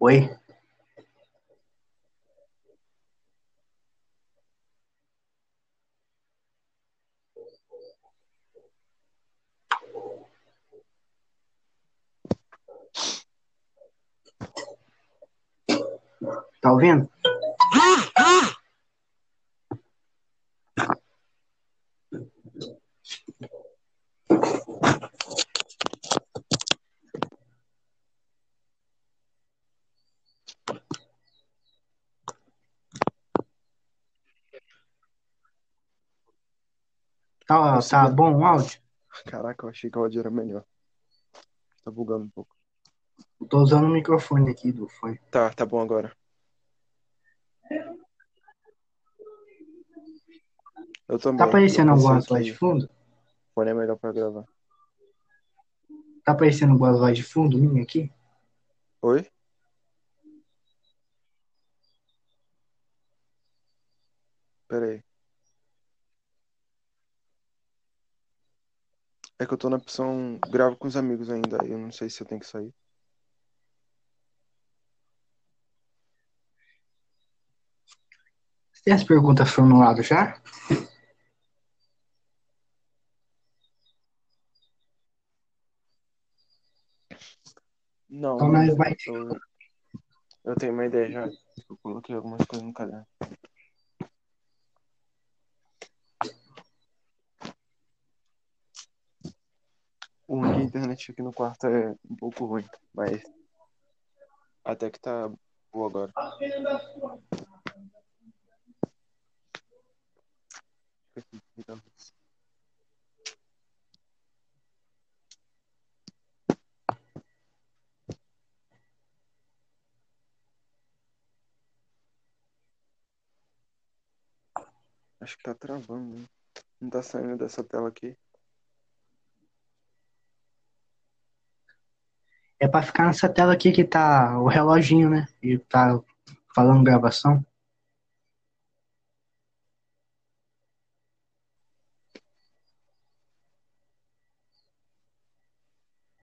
Oi? Tá ouvindo? Tá, tá bom o áudio? Caraca, eu achei que o áudio era melhor. Tá bugando um pouco. Eu tô usando o microfone aqui do fone. Tá, tá bom agora. Eu também. Tá aparecendo vozes que de fundo? o fone é melhor pra gravar. Tá aparecendo algumas vozes de fundo minha aqui? Oi? Pera aí. É que eu tô na opção gravo com os amigos ainda. Eu não sei se eu tenho que sair. Você tem as perguntas formuladas já? Não, Então nós vai. eu, eu tenho uma ideia já. Eu coloquei algumas coisas no caderno. O ruim é que a internet aqui no quarto é um pouco ruim, mas até que tá boa agora. Acho que tá travando? Não tá saindo dessa tela aqui. É pra ficar nessa tela aqui que tá o reloginho, né? E tá falando gravação.